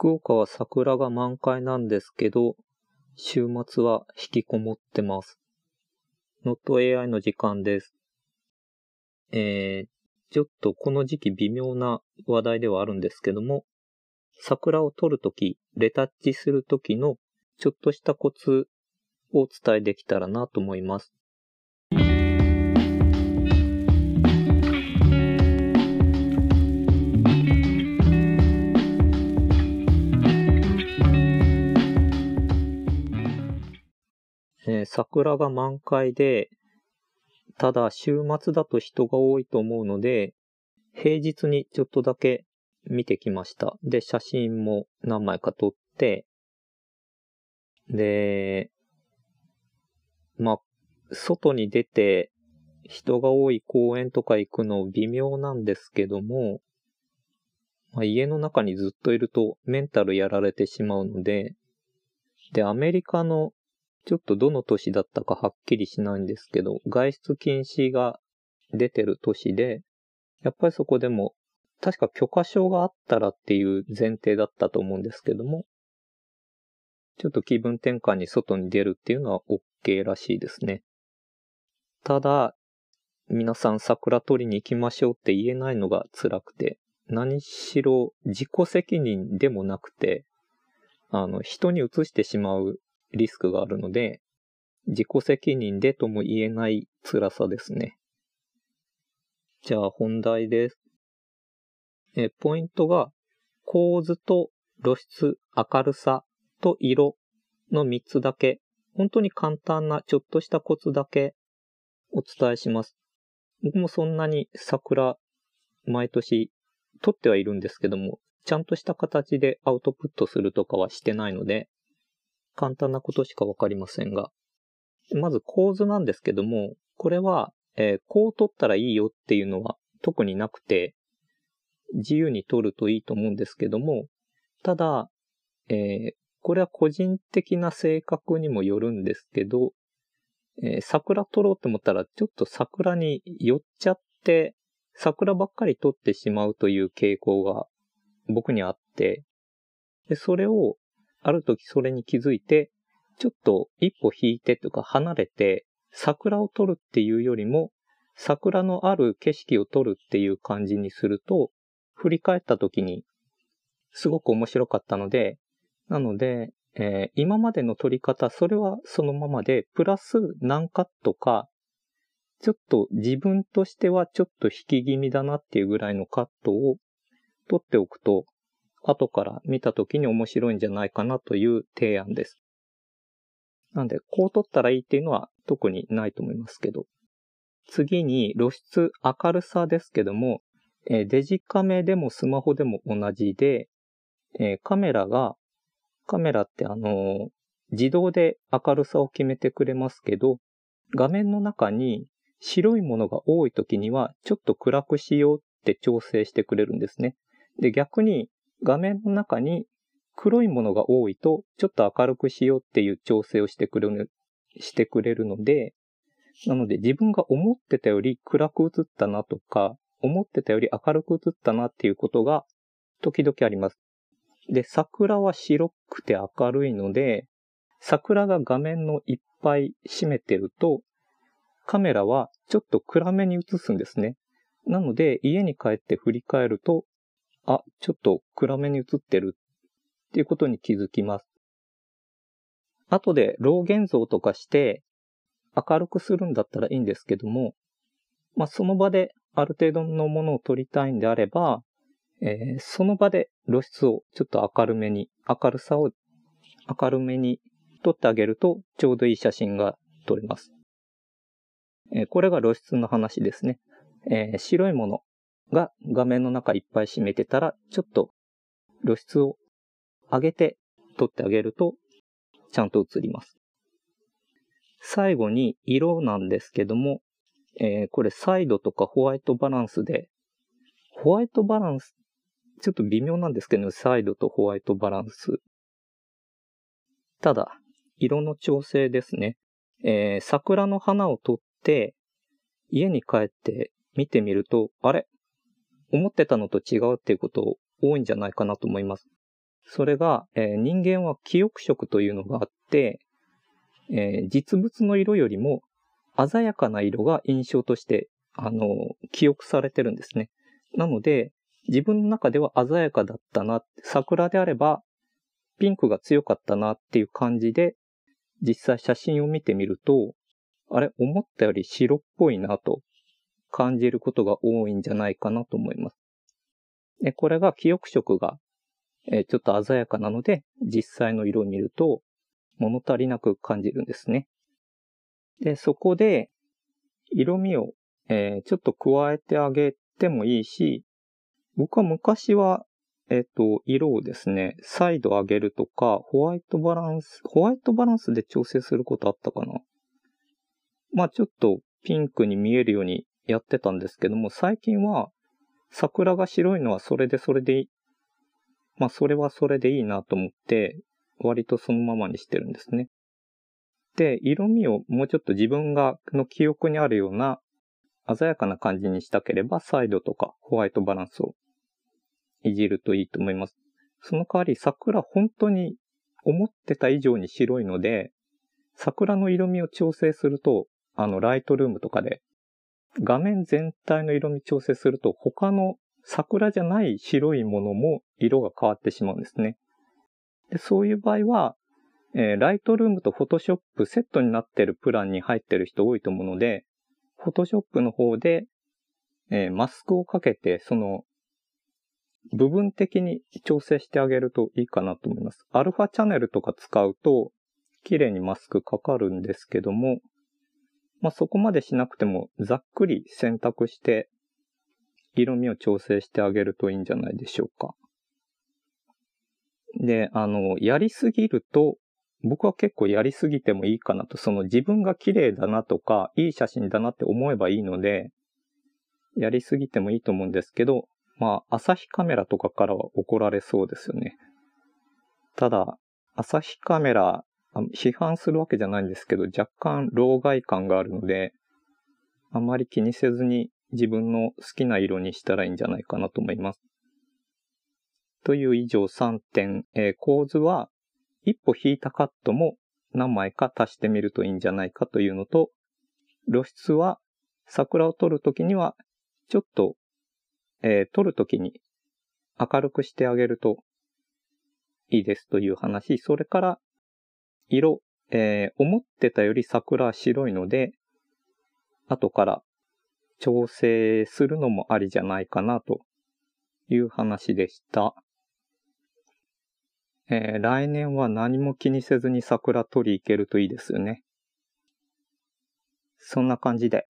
福岡は桜が満開なんですけど、週末は引きこもってます。NotAI の時間です。えー、ちょっとこの時期微妙な話題ではあるんですけども、桜を撮るとき、レタッチするときのちょっとしたコツをお伝えできたらなと思います。え、桜が満開で、ただ週末だと人が多いと思うので、平日にちょっとだけ見てきました。で、写真も何枚か撮って、で、まあ、外に出て人が多い公園とか行くの微妙なんですけども、まあ、家の中にずっといるとメンタルやられてしまうので、で、アメリカのちょっとどの年だったかはっきりしないんですけど、外出禁止が出てる年で、やっぱりそこでも、確か許可証があったらっていう前提だったと思うんですけども、ちょっと気分転換に外に出るっていうのは OK らしいですね。ただ、皆さん桜取りに行きましょうって言えないのが辛くて、何しろ自己責任でもなくて、あの、人に移してしまうリスクがあるので、自己責任でとも言えない辛さですね。じゃあ本題です。え、ポイントが構図と露出、明るさと色の3つだけ、本当に簡単なちょっとしたコツだけお伝えします。僕もそんなに桜毎年撮ってはいるんですけども、ちゃんとした形でアウトプットするとかはしてないので、簡単なことしかわかりませんが、まず構図なんですけども、これは、えー、こう取ったらいいよっていうのは特になくて、自由に取るといいと思うんですけども、ただ、えー、これは個人的な性格にもよるんですけど、えー、桜取ろうと思ったら、ちょっと桜に寄っちゃって、桜ばっかり取ってしまうという傾向が僕にあって、で、それをある時それに気づいて、ちょっと一歩引いてとか離れて、桜を撮るっていうよりも、桜のある景色を撮るっていう感じにすると、振り返った時に、すごく面白かったので、なので、えー、今までの撮り方、それはそのままで、プラス何カットか、ちょっと自分としてはちょっと引き気味だなっていうぐらいのカットを撮っておくと、後から見た時に面白いんじゃないかなという提案です。なんで、こう撮ったらいいっていうのは特にないと思いますけど。次に露出明るさですけども、えデジカメでもスマホでも同じで、えカメラが、カメラってあの自動で明るさを決めてくれますけど、画面の中に白いものが多い時にはちょっと暗くしようって調整してくれるんですね。で、逆に画面の中に黒いものが多いと、ちょっと明るくしようっていう調整をしてくれる、してくれるので、なので自分が思ってたより暗く映ったなとか、思ってたより明るく映ったなっていうことが時々あります。で、桜は白くて明るいので、桜が画面のいっぱい占めてると、カメラはちょっと暗めに映すんですね。なので、家に帰って振り返ると、あ、ちょっと暗めに映ってるっていうことに気づきます。後で老現像とかして明るくするんだったらいいんですけども、まあ、その場である程度のものを撮りたいんであれば、えー、その場で露出をちょっと明るめに、明るさを明るめに撮ってあげるとちょうどいい写真が撮れます。えー、これが露出の話ですね。えー、白いもの、が画面の中いっぱい占めてたら、ちょっと露出を上げて撮ってあげると、ちゃんと映ります。最後に色なんですけども、えー、これサイドとかホワイトバランスで、ホワイトバランス、ちょっと微妙なんですけど、サイドとホワイトバランス。ただ、色の調整ですね。えー、桜の花を撮って、家に帰って見てみると、あれ？思ってたのと違うっていうこと多いんじゃないかなと思います。それが、えー、人間は記憶色というのがあって、えー、実物の色よりも鮮やかな色が印象として、あの、記憶されてるんですね。なので、自分の中では鮮やかだったな、桜であればピンクが強かったなっていう感じで、実際写真を見てみると、あれ、思ったより白っぽいなと感じることが多いんじゃないかなと思います。で、これが記憶色が、えちょっと鮮やかなので、実際の色を見ると物足りなく感じるんですね。で、そこで、色味を、え、ちょっと加えてあげてもいいし、僕は昔は、えっ、と、色をですね、再度上げるとか、ホワイトバランス、ホワイトバランスで調整することあったかな。まあちょっとピンクに見えるようにやってたんですけども、最近は桜が白いのはそれでそれでいい。まあそれはそれでいいなと思って、割とそのままにしてるんですね。で、色味をもうちょっと自分がの記憶にあるような鮮やかな感じにしたければ、サイドとかホワイトバランスをいじるといいと思います。その代わり桜本当に思ってた以上に白いので、桜の色味を調整すると、あの、ライトルームとかで、画面全体の色味調整すると、他の桜じゃない白いものも色が変わってしまうんですね。でそういう場合は、えー、ライトルームとフォトショップセットになってるプランに入ってる人多いと思うので、フォトショップの方で、えー、マスクをかけて、その、部分的に調整してあげるといいかなと思います。アルファチャンネルとか使うと、綺麗にマスクかかるんですけども、まあ、そこまでしなくても、ざっくり選択して、色味を調整してあげるといいんじゃないでしょうか。で、あの、やりすぎると、僕は結構やりすぎてもいいかなと、その自分が綺麗だなとか、いい写真だなって思えばいいので、やりすぎてもいいと思うんですけど、まあ、朝日カメラとかからは怒られそうですよね。ただ、朝日カメラ、批判するわけじゃないんですけど、若干老害感があるので、あまり気にせずに自分の好きな色にしたらいいんじゃないかなと思います。という以上3点、えー、構図は一歩引いたカットも何枚か足してみるといいんじゃないかというのと、露出は桜を撮るときにはちょっと、えー、撮るときに明るくしてあげるといいですという話。それから色、えー、思ってたより桜白いので、後から調整するのもありじゃないかなという話でした。えー、来年は何も気にせずに桜取り行けるといいですよね。そんな感じで